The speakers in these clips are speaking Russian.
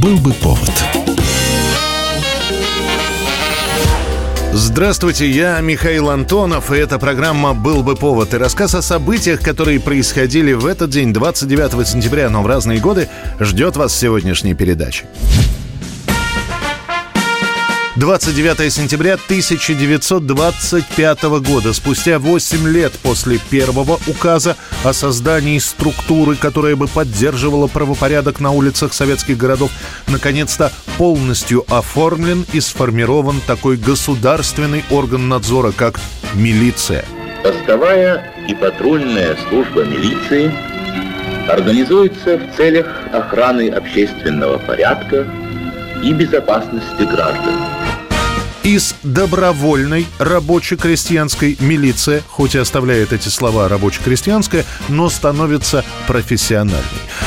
Был бы повод. Здравствуйте, я Михаил Антонов, и эта программа «Был бы повод». И рассказ о событиях, которые происходили в этот день, 29 сентября, но в разные годы, ждет вас в сегодняшней передаче. 29 сентября 1925 года, спустя 8 лет после первого указа о создании структуры, которая бы поддерживала правопорядок на улицах советских городов, наконец-то полностью оформлен и сформирован такой государственный орган надзора, как милиция. Постовая и патрульная служба милиции организуется в целях охраны общественного порядка и безопасности граждан из добровольной рабоче-крестьянской милиции, хоть и оставляет эти слова рабоче-крестьянская, но становится профессиональной.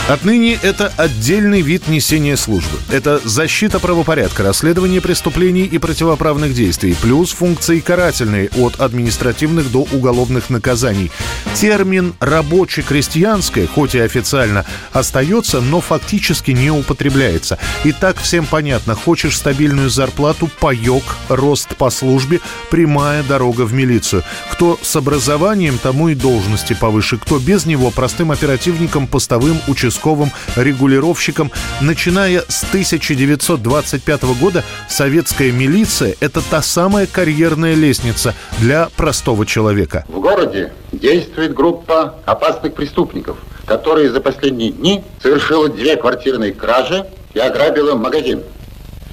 Отныне это отдельный вид несения службы. Это защита правопорядка, расследование преступлений и противоправных действий, плюс функции карательные от административных до уголовных наказаний. Термин «рабоче-крестьянское», хоть и официально, остается, но фактически не употребляется. И так всем понятно, хочешь стабильную зарплату – паек, рост по службе, прямая дорога в милицию. Кто с образованием, тому и должности повыше. Кто без него, простым оперативником, постовым, участковым, регулировщиком. Начиная с 1925 года советская милиция – это та самая карьерная лестница для простого человека. В городе действует группа опасных преступников, которые за последние дни совершила две квартирные кражи и ограбила магазин.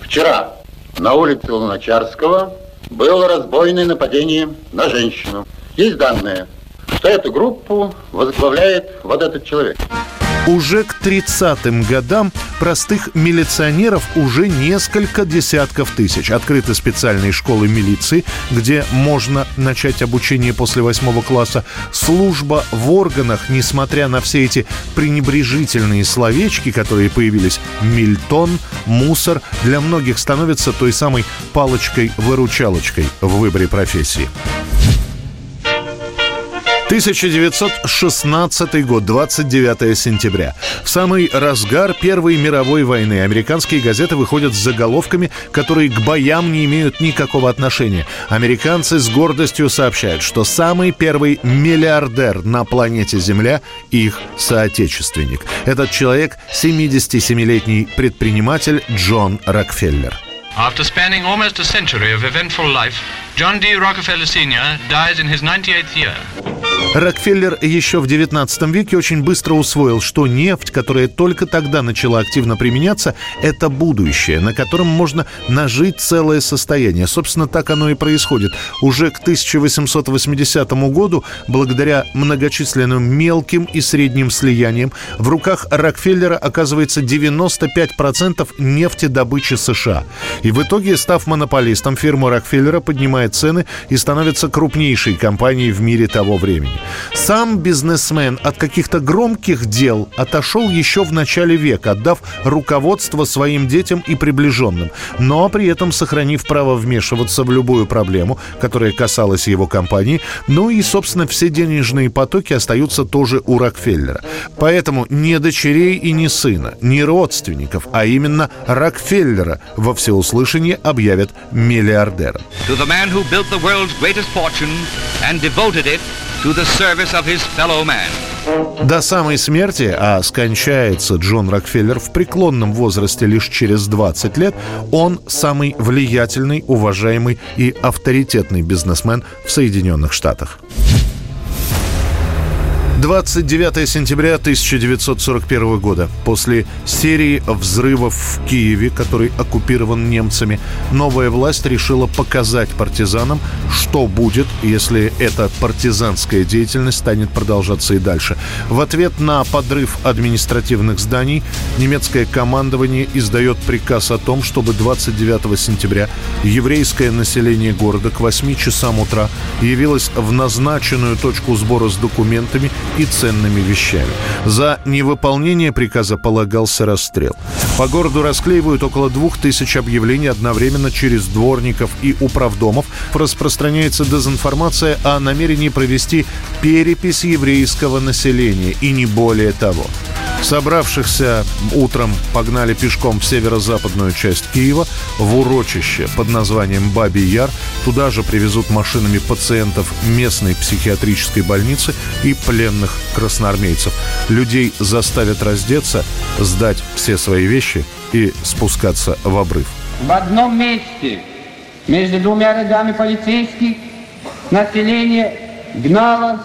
Вчера на улице Луначарского было разбойное нападение на женщину. Есть данные, что эту группу возглавляет вот этот человек. Уже к 30-м годам простых милиционеров уже несколько десятков тысяч. Открыты специальные школы милиции, где можно начать обучение после восьмого класса. Служба в органах, несмотря на все эти пренебрежительные словечки, которые появились, мильтон, мусор, для многих становится той самой палочкой-выручалочкой в выборе профессии. 1916 год, 29 сентября. В самый разгар Первой мировой войны американские газеты выходят с заголовками, которые к боям не имеют никакого отношения. Американцы с гордостью сообщают, что самый первый миллиардер на планете Земля – их соотечественник. Этот человек – 77-летний предприниматель Джон Рокфеллер. After spanning almost a century of eventful life, John D. Rockefeller Sr. dies in his 98th year. Рокфеллер еще в 19 веке очень быстро усвоил, что нефть, которая только тогда начала активно применяться, это будущее, на котором можно нажить целое состояние. Собственно, так оно и происходит. Уже к 1880 году, благодаря многочисленным мелким и средним слияниям, в руках Рокфеллера оказывается 95% нефтедобычи США. И в итоге, став монополистом, фирма Рокфеллера поднимает цены и становится крупнейшей компанией в мире того времени. Сам бизнесмен от каких-то громких дел отошел еще в начале века, отдав руководство своим детям и приближенным, но при этом сохранив право вмешиваться в любую проблему, которая касалась его компании, ну и, собственно, все денежные потоки остаются тоже у Рокфеллера. Поэтому не дочерей и не сына, не родственников, а именно Рокфеллера во всеуслышание объявят миллиардером. To the man who built the world's greatest fortune and devoted it to the service of his fellow man. До самой смерти, а скончается Джон Рокфеллер в преклонном возрасте лишь через 20 лет, он самый влиятельный, уважаемый и авторитетный бизнесмен в Соединенных Штатах. 29 сентября 1941 года. После серии взрывов в Киеве, который оккупирован немцами, новая власть решила показать партизанам, что будет, если эта партизанская деятельность станет продолжаться и дальше. В ответ на подрыв административных зданий немецкое командование издает приказ о том, чтобы 29 сентября еврейское население города к 8 часам утра явилось в назначенную точку сбора с документами и ценными вещами. За невыполнение приказа полагался расстрел. По городу расклеивают около двух тысяч объявлений одновременно через дворников и управдомов. Распространяется дезинформация о намерении провести перепись еврейского населения и не более того. Собравшихся утром погнали пешком в северо-западную часть Киева, в урочище под названием Бабий Яр. Туда же привезут машинами пациентов местной психиатрической больницы и пленных красноармейцев. Людей заставят раздеться, сдать все свои вещи и спускаться в обрыв. В одном месте между двумя рядами полицейских население гнало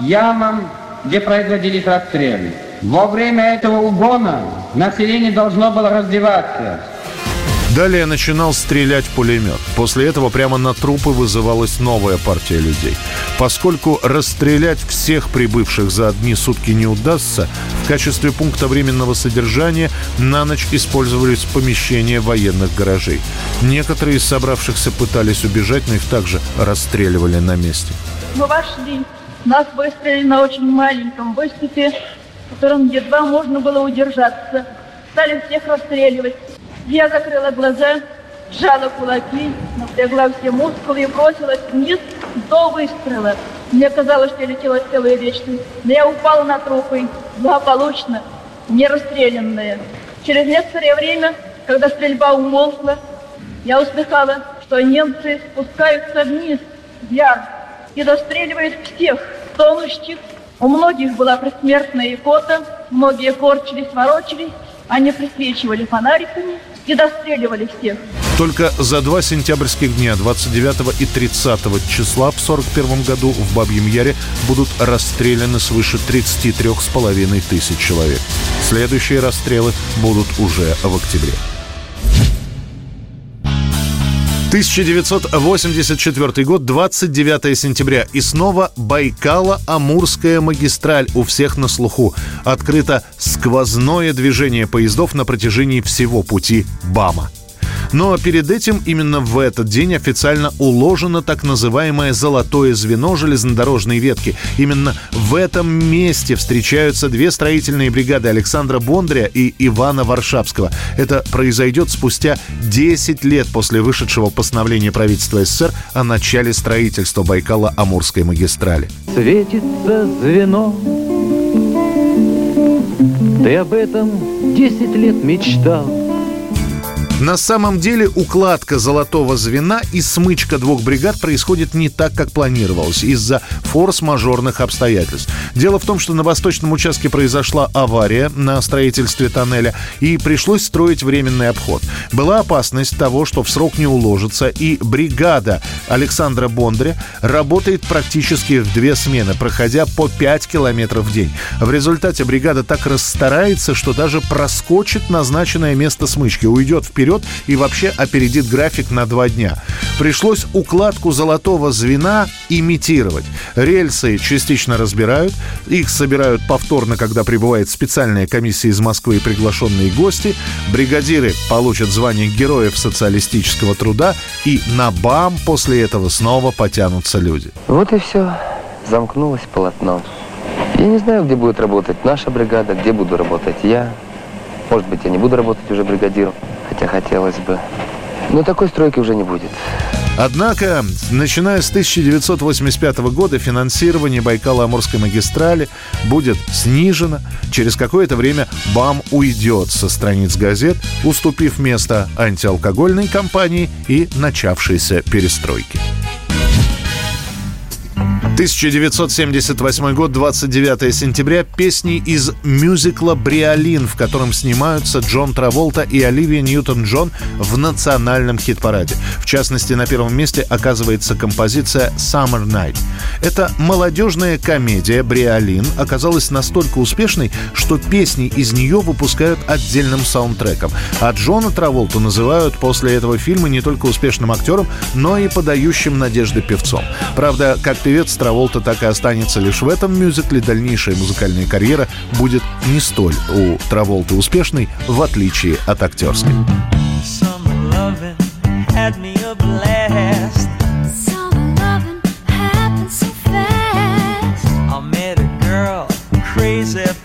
ямам, где производились расстрелы. Во время этого угона население должно было раздеваться. Далее начинал стрелять пулемет. После этого прямо на трупы вызывалась новая партия людей. Поскольку расстрелять всех прибывших за одни сутки не удастся, в качестве пункта временного содержания на ночь использовались помещения военных гаражей. Некоторые из собравшихся пытались убежать, но их также расстреливали на месте. Мы вошли. Нас выстроили на очень маленьком выступе, в котором едва можно было удержаться. Стали всех расстреливать. Я закрыла глаза, сжала кулаки, напрягла все мускулы и бросилась вниз до выстрела. Мне казалось, что я летела целую вечность. Но я упала на трупы, благополучно, не расстрелянная. Через некоторое время, когда стрельба умолкла, я услыхала, что немцы спускаются вниз, яр, и расстреливают всех тонущих. У многих была предсмертная икота, многие корчились, ворочались, они присвечивали фонариками и достреливали всех. Только за два сентябрьских дня, 29 и 30 числа в 41 году в Бабьем Яре будут расстреляны свыше 33,5 тысяч человек. Следующие расстрелы будут уже в октябре. 1984 год, 29 сентября. И снова Байкало-Амурская магистраль у всех на слуху. Открыто сквозное движение поездов на протяжении всего пути БАМа. Но перед этим именно в этот день официально уложено так называемое «золотое звено» железнодорожной ветки. Именно в этом месте встречаются две строительные бригады Александра Бондаря и Ивана Варшавского. Это произойдет спустя 10 лет после вышедшего постановления правительства СССР о начале строительства Байкала-Амурской магистрали. Светится звено, ты об этом 10 лет мечтал. На самом деле укладка золотого звена и смычка двух бригад происходит не так, как планировалось, из-за форс-мажорных обстоятельств. Дело в том, что на восточном участке произошла авария на строительстве тоннеля, и пришлось строить временный обход. Была опасность того, что в срок не уложится, и бригада Александра Бондаря работает практически в две смены, проходя по 5 километров в день. В результате бригада так расстарается, что даже проскочит назначенное место смычки, уйдет вперед вперед и вообще опередит график на два дня. Пришлось укладку золотого звена имитировать. Рельсы частично разбирают, их собирают повторно, когда прибывает специальная комиссия из Москвы и приглашенные гости. Бригадиры получат звание героев социалистического труда, и на БАМ после этого снова потянутся люди. Вот и все. Замкнулось полотно. Я не знаю, где будет работать наша бригада, где буду работать я. Может быть, я не буду работать уже бригадиром хотя хотелось бы. Но такой стройки уже не будет. Однако, начиная с 1985 года финансирование Байкало-Амурской магистрали будет снижено. Через какое-то время БАМ уйдет со страниц газет, уступив место антиалкогольной компании и начавшейся перестройке. 1978 год, 29 сентября. Песни из мюзикла «Бриолин», в котором снимаются Джон Траволта и Оливия Ньютон-Джон в национальном хит-параде. В частности, на первом месте оказывается композиция «Summer Night». Эта молодежная комедия «Бриолин» оказалась настолько успешной, что песни из нее выпускают отдельным саундтреком. А Джона Траволту называют после этого фильма не только успешным актером, но и подающим надежды певцом. Правда, как певец Траволта Траволта так и останется. Лишь в этом мюзикле, дальнейшая музыкальная карьера будет не столь у Траволты успешной, в отличие от актерской. crazy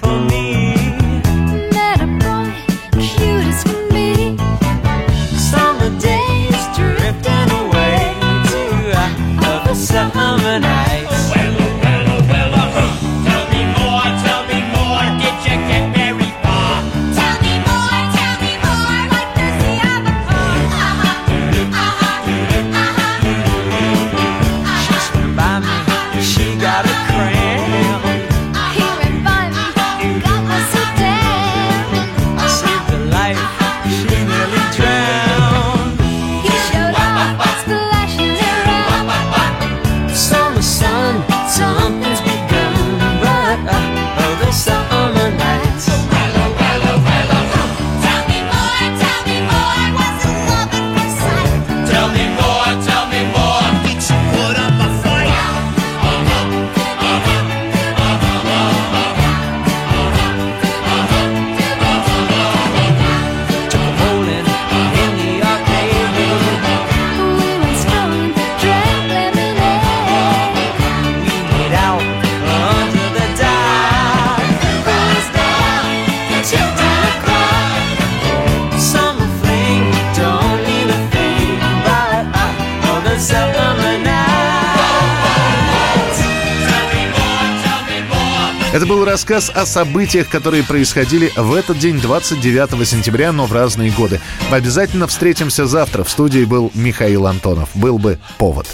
Это был рассказ о событиях, которые происходили в этот день, 29 сентября, но в разные годы. Обязательно встретимся завтра. В студии был Михаил Антонов. Был бы повод.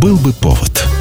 Был бы повод.